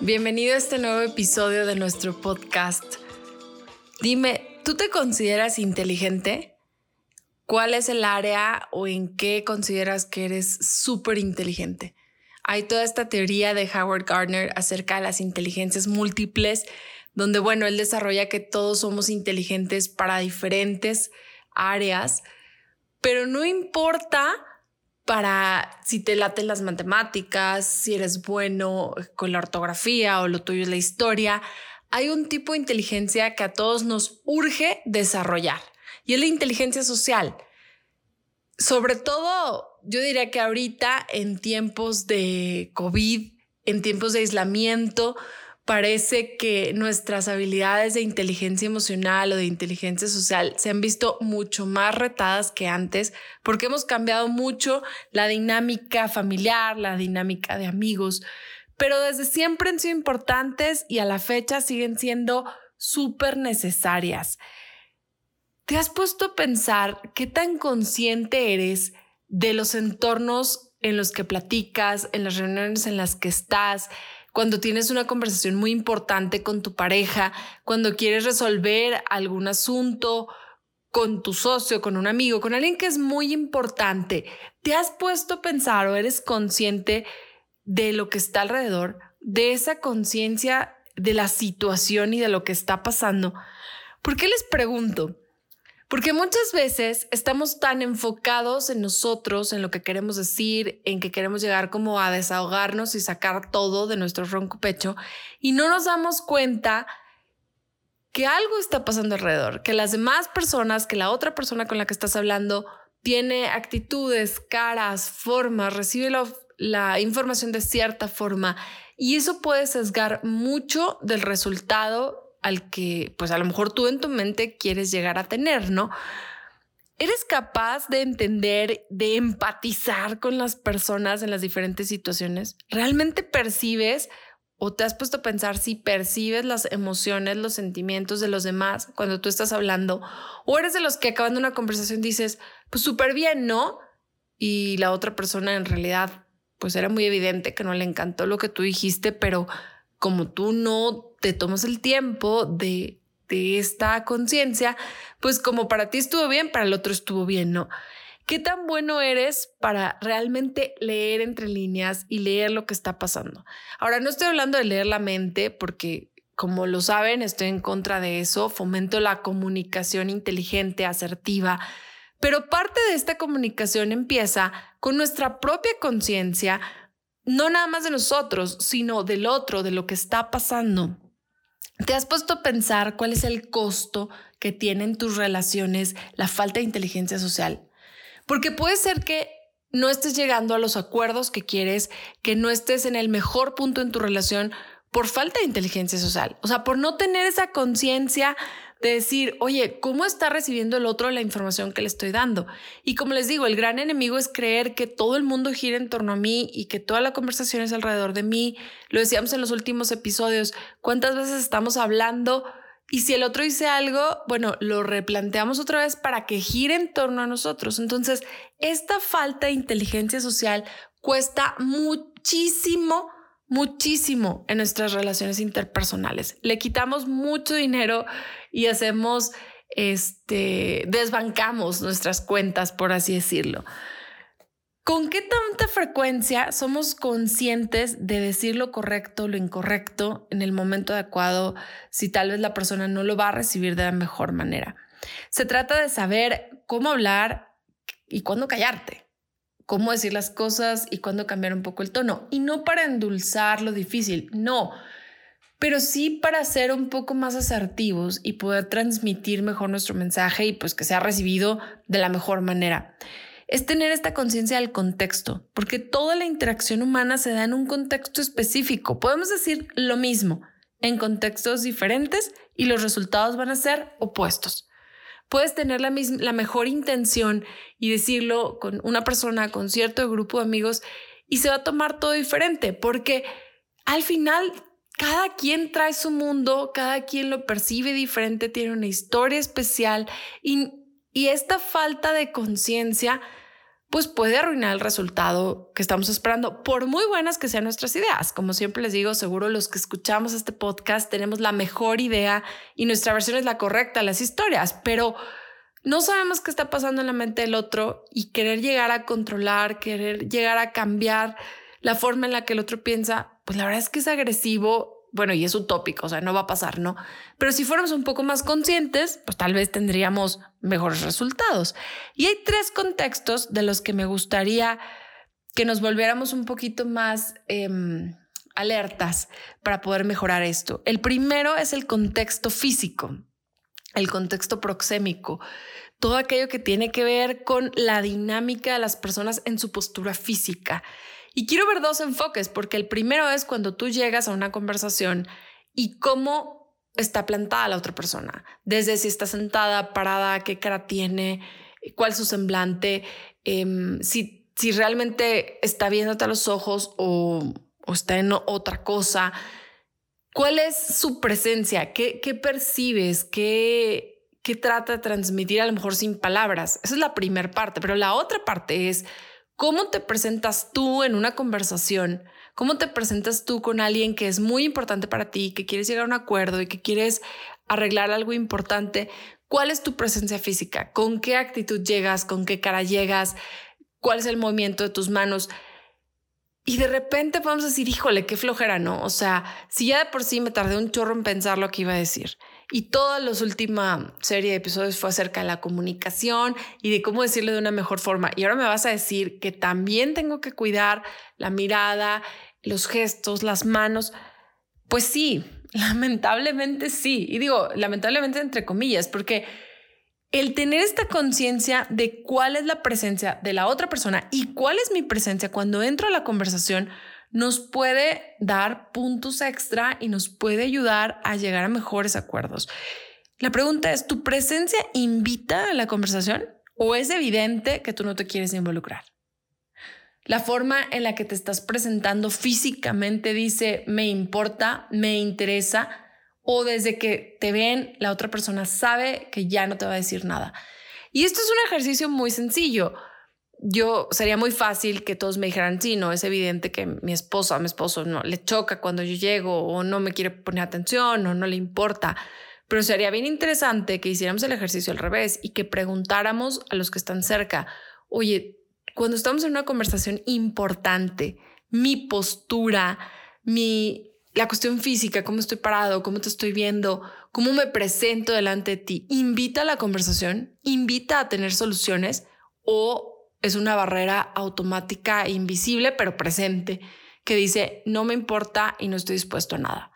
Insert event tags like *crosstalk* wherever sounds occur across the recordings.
Bienvenido a este nuevo episodio de nuestro podcast. Dime, ¿tú te consideras inteligente? ¿Cuál es el área o en qué consideras que eres súper inteligente? Hay toda esta teoría de Howard Gardner acerca de las inteligencias múltiples, donde, bueno, él desarrolla que todos somos inteligentes para diferentes áreas, pero no importa para si te laten las matemáticas, si eres bueno con la ortografía o lo tuyo es la historia. Hay un tipo de inteligencia que a todos nos urge desarrollar y es la inteligencia social. Sobre todo, yo diría que ahorita en tiempos de COVID, en tiempos de aislamiento, parece que nuestras habilidades de inteligencia emocional o de inteligencia social se han visto mucho más retadas que antes porque hemos cambiado mucho la dinámica familiar, la dinámica de amigos, pero desde siempre han sido importantes y a la fecha siguen siendo súper necesarias. ¿Te has puesto a pensar qué tan consciente eres de los entornos en los que platicas, en las reuniones en las que estás? Cuando tienes una conversación muy importante con tu pareja, cuando quieres resolver algún asunto con tu socio, con un amigo, con alguien que es muy importante, ¿te has puesto a pensar o eres consciente de lo que está alrededor, de esa conciencia de la situación y de lo que está pasando? ¿Por qué les pregunto? Porque muchas veces estamos tan enfocados en nosotros, en lo que queremos decir, en que queremos llegar como a desahogarnos y sacar todo de nuestro ronco pecho y no nos damos cuenta que algo está pasando alrededor, que las demás personas, que la otra persona con la que estás hablando tiene actitudes, caras, formas, recibe la, la información de cierta forma y eso puede sesgar mucho del resultado al que pues a lo mejor tú en tu mente quieres llegar a tener, ¿no? ¿Eres capaz de entender, de empatizar con las personas en las diferentes situaciones? ¿Realmente percibes o te has puesto a pensar si percibes las emociones, los sentimientos de los demás cuando tú estás hablando? ¿O eres de los que acabando una conversación dices, pues súper bien, ¿no? Y la otra persona en realidad, pues era muy evidente que no le encantó lo que tú dijiste, pero como tú no te tomas el tiempo de, esta conciencia, pues como para ti estuvo bien, para el otro estuvo bien, ¿no? ¿Qué tan bueno eres para realmente leer entre líneas y leer lo que está pasando? Ahora, no estoy hablando de leer la mente porque, como lo saben, estoy en contra de eso, fomento la comunicación inteligente, asertiva, pero parte de esta comunicación empieza con nuestra propia conciencia no nada más de nosotros, sino del otro, de lo que está pasando. ¿Te has puesto a pensar cuál es el costo que tienen tus relaciones la falta de inteligencia social? Porque puede ser que no estés llegando a los acuerdos que quieres, que no estés en el mejor punto en tu relación por falta de inteligencia social, o sea, por no tener esa conciencia de decir, oye, ¿cómo está recibiendo el otro la información que le estoy dando? Y como les digo, el gran enemigo es creer que todo el mundo gira en torno a mí y que toda la conversación es alrededor de mí. Lo decíamos en los últimos episodios, ¿cuántas veces estamos hablando? Y si el otro dice algo, bueno, lo replanteamos otra vez para que gire en torno a nosotros. Entonces, esta falta de inteligencia social cuesta muchísimo muchísimo en nuestras relaciones interpersonales. Le quitamos mucho dinero y hacemos, este, desbancamos nuestras cuentas, por así decirlo. ¿Con qué tanta frecuencia somos conscientes de decir lo correcto, lo incorrecto en el momento adecuado, si tal vez la persona no lo va a recibir de la mejor manera? Se trata de saber cómo hablar y cuándo callarte cómo decir las cosas y cuándo cambiar un poco el tono. Y no para endulzar lo difícil, no, pero sí para ser un poco más asertivos y poder transmitir mejor nuestro mensaje y pues que sea recibido de la mejor manera. Es tener esta conciencia del contexto, porque toda la interacción humana se da en un contexto específico. Podemos decir lo mismo en contextos diferentes y los resultados van a ser opuestos. Puedes tener la, misma, la mejor intención y decirlo con una persona, con cierto grupo de amigos, y se va a tomar todo diferente, porque al final cada quien trae su mundo, cada quien lo percibe diferente, tiene una historia especial y, y esta falta de conciencia pues puede arruinar el resultado que estamos esperando, por muy buenas que sean nuestras ideas. Como siempre les digo, seguro los que escuchamos este podcast tenemos la mejor idea y nuestra versión es la correcta, las historias, pero no sabemos qué está pasando en la mente del otro y querer llegar a controlar, querer llegar a cambiar la forma en la que el otro piensa, pues la verdad es que es agresivo bueno, y es utópico, o sea, no va a pasar, ¿no? Pero si fuéramos un poco más conscientes, pues tal vez tendríamos mejores resultados. Y hay tres contextos de los que me gustaría que nos volviéramos un poquito más em, alertas para poder mejorar esto. El primero es el contexto físico, el contexto proxémico, todo aquello que tiene que ver con la dinámica de las personas en su postura física. Y quiero ver dos enfoques, porque el primero es cuando tú llegas a una conversación y cómo está plantada la otra persona, desde si está sentada, parada, qué cara tiene, cuál es su semblante, em, si, si realmente está viéndote a los ojos o, o está en otra cosa. ¿Cuál es su presencia? ¿Qué, qué percibes? ¿Qué, ¿Qué trata de transmitir a lo mejor sin palabras? Esa es la primera parte, pero la otra parte es ¿Cómo te presentas tú en una conversación? ¿Cómo te presentas tú con alguien que es muy importante para ti, que quieres llegar a un acuerdo y que quieres arreglar algo importante? ¿Cuál es tu presencia física? ¿Con qué actitud llegas? ¿Con qué cara llegas? ¿Cuál es el movimiento de tus manos? Y de repente podemos decir, híjole, qué flojera, ¿no? O sea, si ya de por sí me tardé un chorro en pensar lo que iba a decir y toda la última serie de episodios fue acerca de la comunicación y de cómo decirlo de una mejor forma. Y ahora me vas a decir que también tengo que cuidar la mirada, los gestos, las manos. Pues sí, *laughs* lamentablemente sí. Y digo, lamentablemente entre comillas, porque el tener esta conciencia de cuál es la presencia de la otra persona y cuál es mi presencia cuando entro a la conversación nos puede dar puntos extra y nos puede ayudar a llegar a mejores acuerdos. La pregunta es, ¿tu presencia invita a la conversación o es evidente que tú no te quieres involucrar? La forma en la que te estás presentando físicamente dice, me importa, me interesa, o desde que te ven, la otra persona sabe que ya no te va a decir nada. Y esto es un ejercicio muy sencillo yo sería muy fácil que todos me dijeran, sí, no, es evidente que mi esposa mi esposo no le choca cuando yo llego o no me quiere poner atención o no le importa. Pero sería bien interesante que hiciéramos el ejercicio al revés y que preguntáramos a los que están cerca, oye, cuando estamos en una conversación importante, mi postura, mi, la cuestión física, cómo estoy parado, cómo te estoy viendo, cómo me presento delante de ti, invita a la conversación, invita a tener soluciones o es una barrera automática e invisible, pero presente, que dice, no me importa y no estoy dispuesto a nada.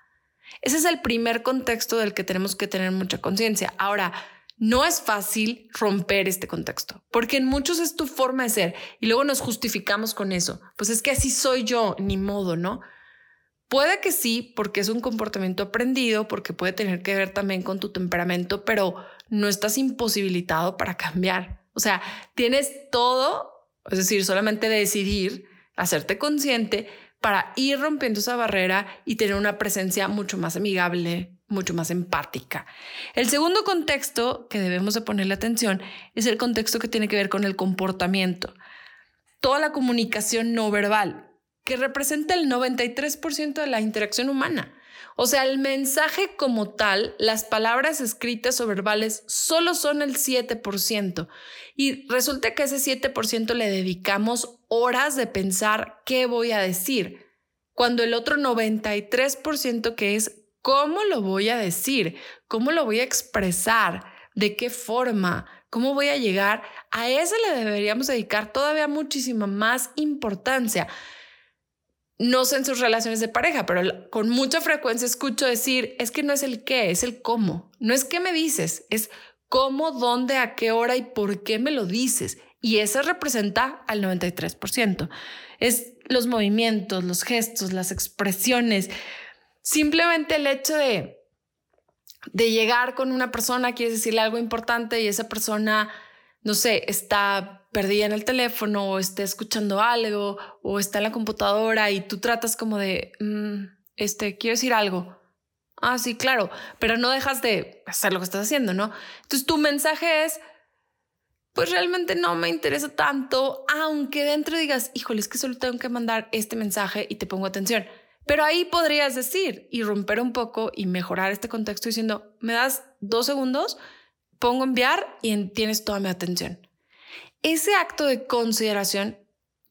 Ese es el primer contexto del que tenemos que tener mucha conciencia. Ahora, no es fácil romper este contexto, porque en muchos es tu forma de ser y luego nos justificamos con eso. Pues es que así soy yo, ni modo, ¿no? Puede que sí, porque es un comportamiento aprendido, porque puede tener que ver también con tu temperamento, pero no estás imposibilitado para cambiar. O sea, tienes todo, es decir, solamente decidir, hacerte consciente para ir rompiendo esa barrera y tener una presencia mucho más amigable, mucho más empática. El segundo contexto que debemos de ponerle atención es el contexto que tiene que ver con el comportamiento. Toda la comunicación no verbal, que representa el 93% de la interacción humana. O sea, el mensaje como tal, las palabras escritas o verbales solo son el 7%. Y resulta que ese 7% le dedicamos horas de pensar qué voy a decir, cuando el otro 93% que es cómo lo voy a decir, cómo lo voy a expresar, de qué forma, cómo voy a llegar, a ese le deberíamos dedicar todavía muchísima más importancia no sé en sus relaciones de pareja, pero con mucha frecuencia escucho decir, es que no es el qué, es el cómo. No es qué me dices, es cómo, dónde, a qué hora y por qué me lo dices. Y eso representa al 93%. Es los movimientos, los gestos, las expresiones. simplemente el hecho de, de llegar con una persona, quieres decirle algo importante y esa persona, no sé, está perdida en el teléfono o está escuchando algo o está en la computadora y tú tratas como de, mm, este, quiero decir algo. Ah, sí, claro, pero no dejas de hacer lo que estás haciendo, ¿no? Entonces tu mensaje es, pues realmente no me interesa tanto, aunque dentro digas, híjole, es que solo tengo que mandar este mensaje y te pongo atención. Pero ahí podrías decir y romper un poco y mejorar este contexto diciendo, me das dos segundos, pongo enviar y tienes toda mi atención. Ese acto de consideración,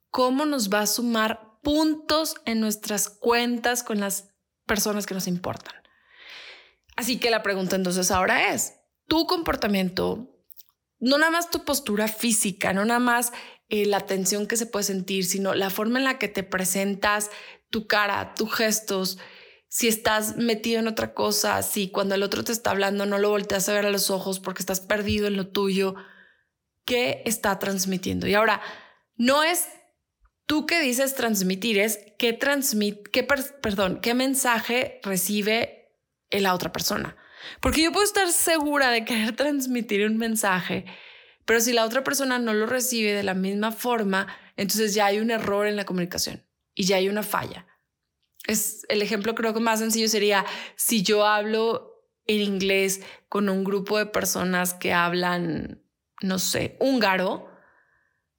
¿cómo nos va a sumar puntos en nuestras cuentas con las personas que nos importan? Así que la pregunta entonces ahora es, tu comportamiento no nada más tu postura física, no nada más eh, la tensión que se puede sentir, sino la forma en la que te presentas, tu cara, tus gestos, si estás metido en otra cosa, si cuando el otro te está hablando no lo volteas a ver a los ojos porque estás perdido en lo tuyo, ¿qué está transmitiendo? Y ahora, no es tú que dices transmitir, es qué transmite, qué, perdón, qué mensaje recibe la otra persona. Porque yo puedo estar segura de querer *laughs* transmitir un mensaje, pero si la otra persona no lo recibe de la misma forma, entonces ya hay un error en la comunicación y ya hay una falla. Es el ejemplo creo que más sencillo sería si yo hablo en inglés con un grupo de personas que hablan, no sé, húngaro,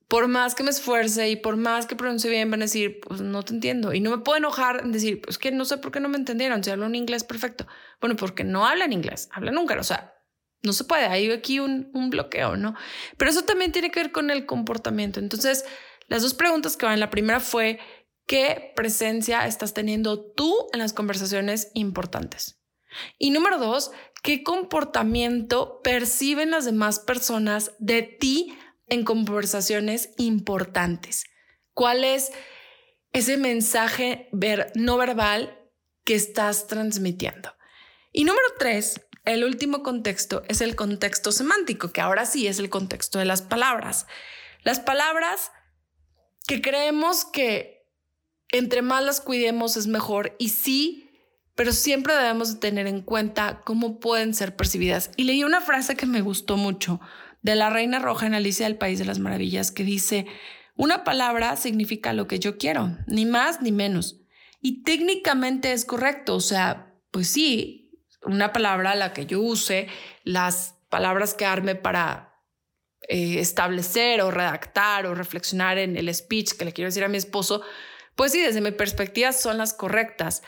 por más que me esfuerce y por más que pronuncie bien, van a decir, pues no te entiendo. Y no me puedo enojar en decir, pues que no sé por qué no me entendieron, si hablo un inglés perfecto. Bueno, porque no hablan inglés, hablan húngaro. O sea, no se puede, hay aquí un, un bloqueo, ¿no? Pero eso también tiene que ver con el comportamiento. Entonces, las dos preguntas que van, la primera fue, ¿qué presencia estás teniendo tú en las conversaciones importantes? Y número dos, ¿qué comportamiento perciben las demás personas de ti en conversaciones importantes? ¿Cuál es ese mensaje ver, no verbal que estás transmitiendo? Y número tres, el último contexto es el contexto semántico, que ahora sí es el contexto de las palabras. Las palabras que creemos que entre más las cuidemos es mejor y sí, pero siempre debemos tener en cuenta cómo pueden ser percibidas. Y leí una frase que me gustó mucho de la Reina Roja en Alicia del País de las Maravillas, que dice, una palabra significa lo que yo quiero, ni más ni menos. Y técnicamente es correcto, o sea, pues sí, una palabra la que yo use, las palabras que arme para eh, establecer o redactar o reflexionar en el speech que le quiero decir a mi esposo, pues sí, desde mi perspectiva son las correctas.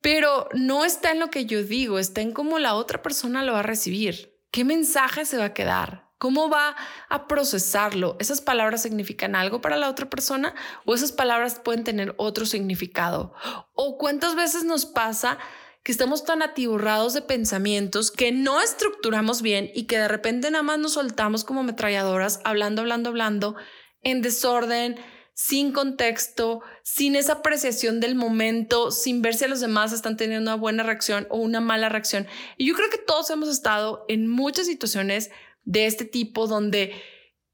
Pero no está en lo que yo digo, está en cómo la otra persona lo va a recibir. ¿Qué mensaje se va a quedar? ¿Cómo va a procesarlo? ¿Esas palabras significan algo para la otra persona o esas palabras pueden tener otro significado? ¿O cuántas veces nos pasa que estamos tan atiborrados de pensamientos que no estructuramos bien y que de repente nada más nos soltamos como ametralladoras hablando, hablando, hablando en desorden, sin contexto, sin esa apreciación del momento, sin ver si a los demás están teniendo una buena reacción o una mala reacción. Y yo creo que todos hemos estado en muchas situaciones de este tipo donde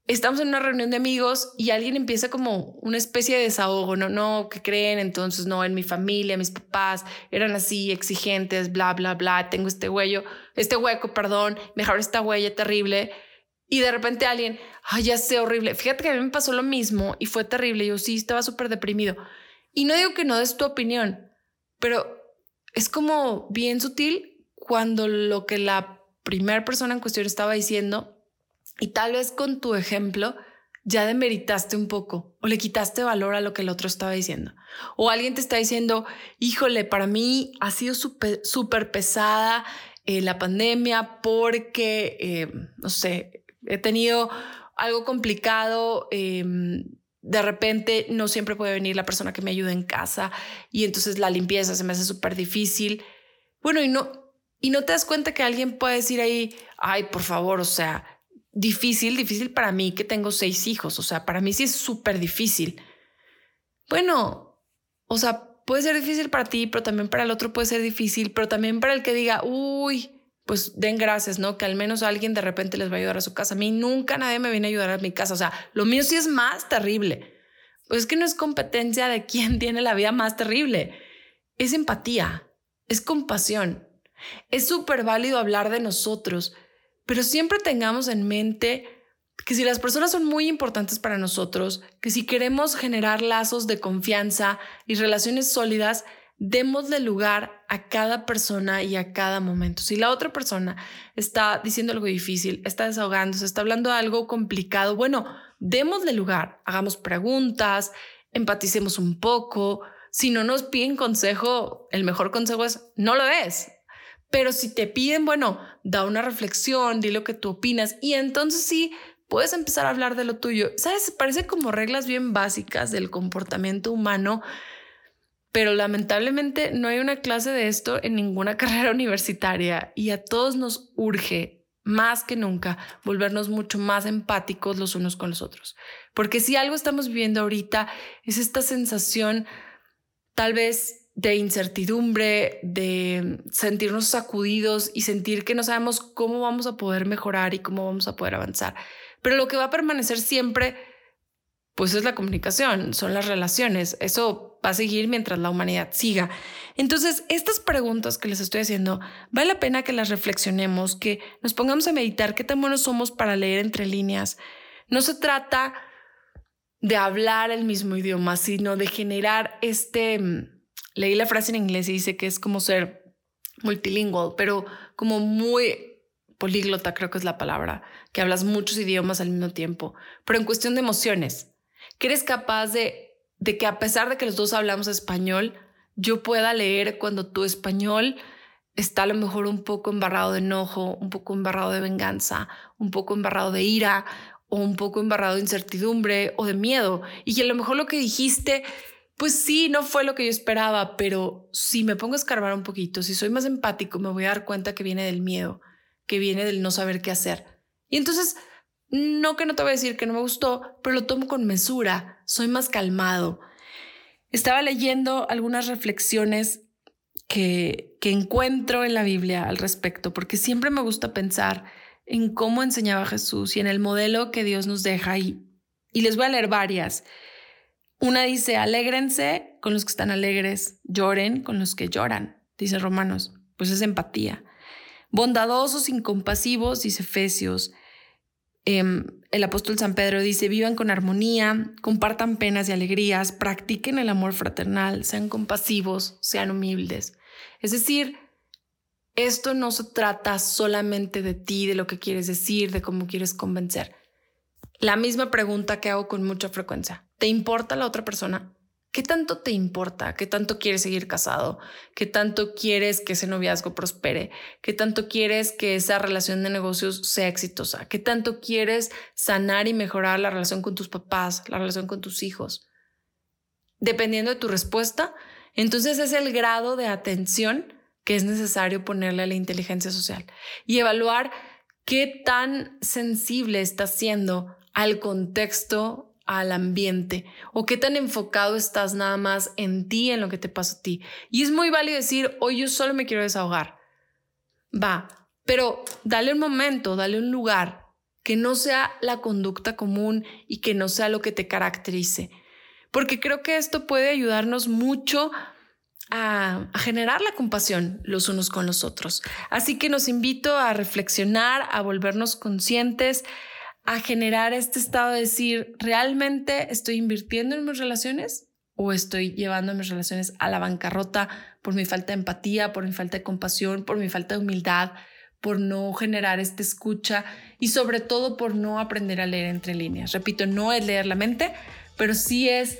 estamos en una reunión de amigos y alguien empieza como una especie de desahogo, no, no, que creen? Entonces, no, en mi familia, mis papás eran así, exigentes, bla, bla, bla, tengo este huello, este hueco, perdón, mejor esta huella terrible y de repente alguien, ay, ya sé, horrible. Fíjate que a mí me pasó lo mismo y fue terrible. Yo sí estaba súper deprimido. Y no digo que no des tu opinión, pero es como bien sutil cuando lo que la primera persona en cuestión estaba diciendo y tal vez con tu ejemplo ya demeritaste un poco o le quitaste valor a lo que el otro estaba diciendo. O alguien te está diciendo, híjole, para mí ha sido súper pesada eh, la pandemia porque, eh, no sé, he tenido algo complicado. Em, de repente no siempre puede venir la persona que me ayuda en casa y entonces la limpieza se me hace súper difícil. Bueno, y no, y no te das cuenta que alguien puede decir ahí, ay, por favor, o sea, difícil, difícil para mí que tengo seis hijos, o sea, para mí sí es súper difícil. Bueno, o sea, puede ser difícil para ti, pero también para el otro puede ser difícil, pero también para el que diga, uy, pues den gracias, ¿no? Que al menos alguien de repente les va a ayudar a su casa. A mí nunca nadie me viene a ayudar a mi casa. O sea, lo mío sí es más terrible. Pues es que no es competencia de quién *laughs* tiene la vida más terrible. es empatía, es compasión. Es súper válido hablar de nosotros, pero siempre tengamos en mente que si las personas son muy importantes para nosotros, que si queremos generar lazos de confianza y relaciones sólidas, démosle lugar a cada persona y a cada momento. Si la otra persona está diciendo algo difícil, está desahogándose, está hablando de algo complicado, bueno, démosle lugar, hagamos preguntas, empaticemos un poco. Si no nos piden consejo, el mejor consejo es no lo es. Pero si te piden, bueno, da una reflexión, di lo que tú opinas y entonces sí puedes empezar a hablar de lo tuyo. ¿Sabes? Parece como reglas bien básicas del comportamiento humano, pero lamentablemente no hay una clase de esto en ninguna *laughs* carrera universitaria y a todos nos urge más que nunca volvernos mucho más empáticos los unos con los otros. Porque si algo estamos viviendo ahorita es esta sensación tal vez de incertidumbre, de sentirnos sacudidos y sentir que no sabemos cómo vamos a poder mejorar y cómo vamos a poder avanzar. Pero lo que va a permanecer siempre, pues es la comunicación, son las relaciones. Eso va a seguir mientras la humanidad siga. Entonces, estas preguntas que les estoy haciendo, vale la pena que las reflexionemos, que nos pongamos a meditar qué tan buenos somos para leer entre líneas. No se trata de hablar el mismo idioma, sino de generar este leí la frase en inglés y dice que es como ser multilingüe, pero como muy políglota, creo que es la palabra, que hablas muchos idiomas al mismo tiempo, pero en cuestión de emociones, que eres capaz de, de que a pesar de que los dos hablamos español, yo pueda leer cuando tu español está a lo mejor un poco embarrado de enojo, un poco embarrado de venganza, un poco embarrado de ira o un poco embarrado de incertidumbre o de miedo. Y que a lo mejor lo que dijiste pues sí, no fue lo que yo esperaba, pero si me pongo a escarbar un poquito, si soy más empático, me voy a dar cuenta que viene del miedo, que viene del no saber qué hacer. Y entonces, no que no te voy a decir que no me gustó, pero lo tomo con mesura, soy más calmado. Estaba leyendo algunas reflexiones que, encuentro en la Biblia al respecto, porque siempre me gusta pensar en cómo enseñaba Jesús y en el modelo que Dios nos deja y, y les voy a leer varias. Una dice, alégrense con los que están alegres, lloren con los que lloran, dice Romanos, pues es empatía. Bondadosos, incompasivos, dice Efesios. Em, el apóstol San Pedro dice, vivan con armonía, compartan penas y alegrías, practiquen el amor fraternal, sean compasivos, sean humildes. Es decir, esto no se trata solamente de ti, de lo que quieres decir, de cómo quieres convencer. La misma pregunta que hago con mucha frecuencia. ¿Te importa la otra persona? ¿Qué tanto te importa? ¿Qué tanto quieres seguir casado? ¿Qué tanto quieres que ese noviazgo prospere? ¿Qué tanto quieres que esa relación de negocios sea exitosa? ¿Qué tanto quieres sanar y mejorar la relación con tus papás, la relación con tus hijos? Dependiendo de tu respuesta, entonces es el grado de atención que es necesario ponerle a la inteligencia social y evaluar qué tan sensible estás siendo al contexto al ambiente o qué tan enfocado estás nada más en ti, en lo que te pasa a ti. Y es muy válido decir, hoy yo solo me quiero desahogar. Va, pero dale un momento, dale un lugar que no sea la conducta común y que no sea lo que te caracterice. Porque creo que esto puede ayudarnos mucho a, a, generar la compasión los unos con los otros. Así que nos invito a reflexionar, a volvernos conscientes a generar este estado de decir, ¿realmente estoy invirtiendo en mis relaciones o estoy llevando mis relaciones a la bancarrota por mi falta de empatía, por mi falta de compasión, por mi falta de humildad, por no generar esta escucha y sobre todo por no aprender a leer entre líneas? Repito, no es leer la mente, pero sí es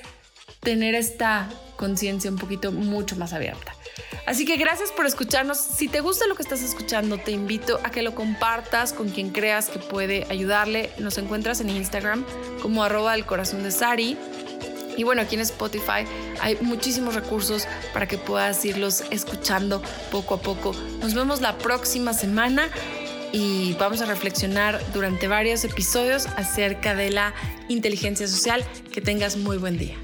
tener esta conciencia un poquito mucho más abierta. Así que gracias por escucharnos. Si te gusta lo que estás escuchando, te invito a que lo compartas con quien creas que puede ayudarle. Nos encuentras en Instagram como arroba el corazón de Sari. Y bueno, aquí en Spotify hay muchísimos recursos para que puedas irlos escuchando poco a poco. Nos vemos la próxima semana y vamos a reflexionar durante varios episodios acerca de la inteligencia social. Que tengas muy buen día.